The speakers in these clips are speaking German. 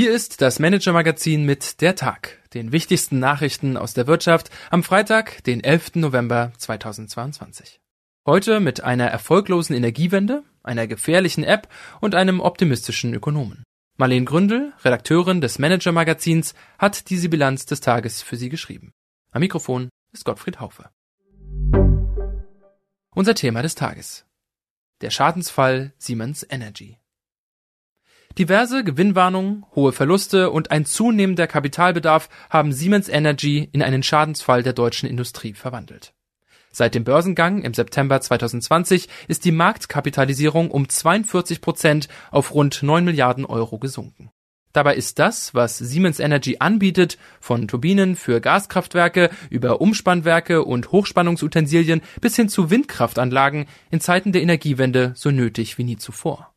Hier ist das Manager-Magazin mit der Tag, den wichtigsten Nachrichten aus der Wirtschaft am Freitag, den 11. November 2022. Heute mit einer erfolglosen Energiewende, einer gefährlichen App und einem optimistischen Ökonomen. Marlene Gründel, Redakteurin des Manager-Magazins, hat diese Bilanz des Tages für Sie geschrieben. Am Mikrofon ist Gottfried Haufe. Unser Thema des Tages. Der Schadensfall Siemens Energy. Diverse Gewinnwarnungen, hohe Verluste und ein zunehmender Kapitalbedarf haben Siemens Energy in einen Schadensfall der deutschen Industrie verwandelt. Seit dem Börsengang im September 2020 ist die Marktkapitalisierung um 42 Prozent auf rund 9 Milliarden Euro gesunken. Dabei ist das, was Siemens Energy anbietet, von Turbinen für Gaskraftwerke über Umspannwerke und Hochspannungsutensilien bis hin zu Windkraftanlagen in Zeiten der Energiewende so nötig wie nie zuvor.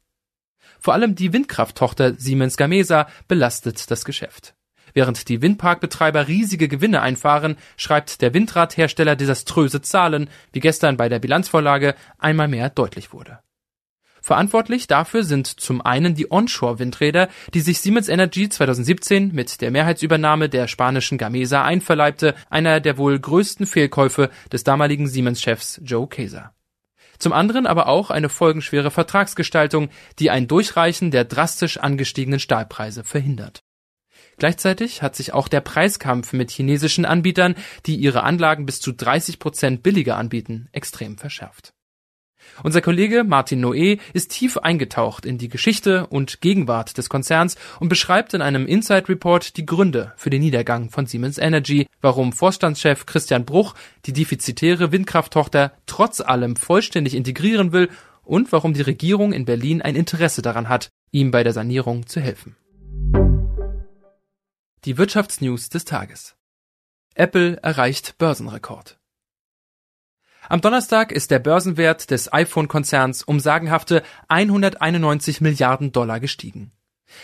Vor allem die Windkrafttochter Siemens Gamesa belastet das Geschäft. Während die Windparkbetreiber riesige Gewinne einfahren, schreibt der Windradhersteller desaströse Zahlen, wie gestern bei der Bilanzvorlage einmal mehr deutlich wurde. Verantwortlich dafür sind zum einen die Onshore-Windräder, die sich Siemens Energy 2017 mit der Mehrheitsübernahme der spanischen Gamesa einverleibte, einer der wohl größten Fehlkäufe des damaligen Siemens-Chefs Joe Kaeser. Zum anderen aber auch eine folgenschwere Vertragsgestaltung, die ein Durchreichen der drastisch angestiegenen Stahlpreise verhindert. Gleichzeitig hat sich auch der Preiskampf mit chinesischen Anbietern, die ihre Anlagen bis zu 30 Prozent billiger anbieten, extrem verschärft. Unser Kollege Martin Noé ist tief eingetaucht in die Geschichte und Gegenwart des Konzerns und beschreibt in einem Inside Report die Gründe für den Niedergang von Siemens Energy, warum Vorstandschef Christian Bruch die defizitäre Windkrafttochter trotz allem vollständig integrieren will und warum die Regierung in Berlin ein Interesse daran hat, ihm bei der Sanierung zu helfen. Die Wirtschaftsnews des Tages. Apple erreicht Börsenrekord. Am Donnerstag ist der Börsenwert des iPhone-Konzerns um sagenhafte 191 Milliarden Dollar gestiegen.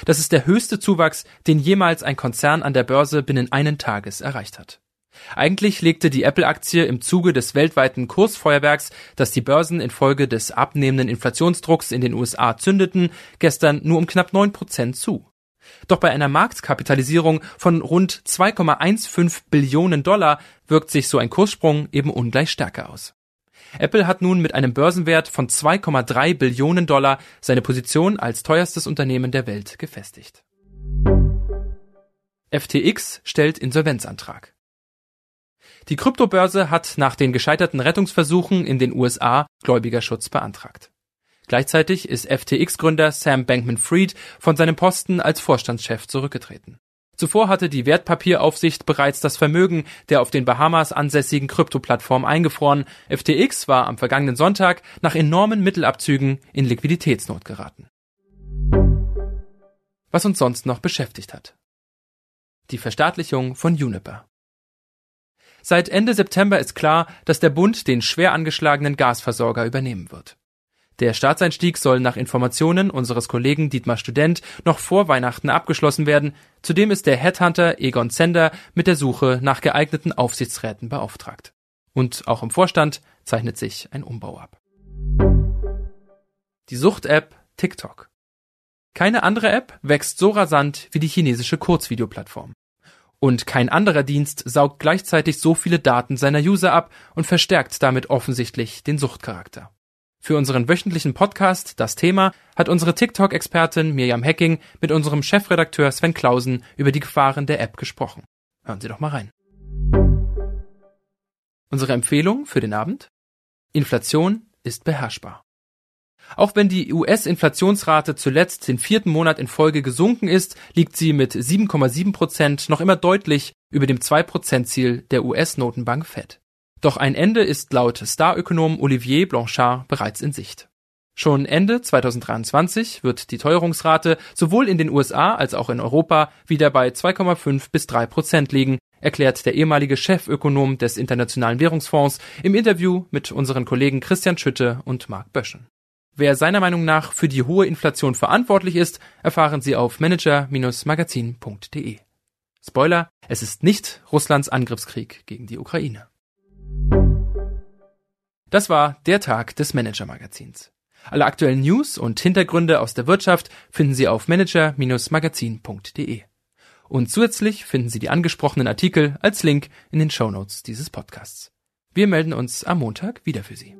Das ist der höchste Zuwachs, den jemals ein Konzern an der Börse binnen einen Tages erreicht hat. Eigentlich legte die Apple-Aktie im Zuge des weltweiten Kursfeuerwerks, das die Börsen infolge des abnehmenden Inflationsdrucks in den USA zündeten, gestern nur um knapp neun Prozent zu. Doch bei einer Marktkapitalisierung von rund 2,15 Billionen Dollar wirkt sich so ein Kurssprung eben ungleich stärker aus. Apple hat nun mit einem Börsenwert von 2,3 Billionen Dollar seine Position als teuerstes Unternehmen der Welt gefestigt. FTX stellt Insolvenzantrag. Die Kryptobörse hat nach den gescheiterten Rettungsversuchen in den USA Gläubigerschutz beantragt. Gleichzeitig ist FTX-Gründer Sam Bankman-Fried von seinem Posten als Vorstandschef zurückgetreten. Zuvor hatte die Wertpapieraufsicht bereits das Vermögen der auf den Bahamas ansässigen Kryptoplattform eingefroren. FTX war am vergangenen Sonntag nach enormen Mittelabzügen in Liquiditätsnot geraten. Was uns sonst noch beschäftigt hat. Die Verstaatlichung von Juniper. Seit Ende September ist klar, dass der Bund den schwer angeschlagenen Gasversorger übernehmen wird. Der Staatseinstieg soll nach Informationen unseres Kollegen Dietmar Student noch vor Weihnachten abgeschlossen werden. Zudem ist der Headhunter Egon Zender mit der Suche nach geeigneten Aufsichtsräten beauftragt. Und auch im Vorstand zeichnet sich ein Umbau ab. Die Sucht-App TikTok. Keine andere App wächst so rasant wie die chinesische Kurzvideoplattform. Und kein anderer Dienst saugt gleichzeitig so viele Daten seiner User ab und verstärkt damit offensichtlich den Suchtcharakter. Für unseren wöchentlichen Podcast Das Thema hat unsere TikTok-Expertin Mirjam Hecking mit unserem Chefredakteur Sven Klausen über die Gefahren der App gesprochen. Hören Sie doch mal rein. Unsere Empfehlung für den Abend? Inflation ist beherrschbar. Auch wenn die US-Inflationsrate zuletzt den vierten Monat in Folge gesunken ist, liegt sie mit 7,7 Prozent noch immer deutlich über dem 2-Prozent-Ziel der US-Notenbank Fed. Doch ein Ende ist laut Starökonom Olivier Blanchard bereits in Sicht. Schon Ende 2023 wird die Teuerungsrate sowohl in den USA als auch in Europa wieder bei 2,5 bis 3 Prozent liegen, erklärt der ehemalige Chefökonom des Internationalen Währungsfonds im Interview mit unseren Kollegen Christian Schütte und Marc Böschen. Wer seiner Meinung nach für die hohe Inflation verantwortlich ist, erfahren Sie auf manager-magazin.de. Spoiler, es ist nicht Russlands Angriffskrieg gegen die Ukraine. Das war der Tag des Manager-Magazins. Alle aktuellen News und Hintergründe aus der Wirtschaft finden Sie auf manager-magazin.de. Und zusätzlich finden Sie die angesprochenen Artikel als Link in den Shownotes dieses Podcasts. Wir melden uns am Montag wieder für Sie.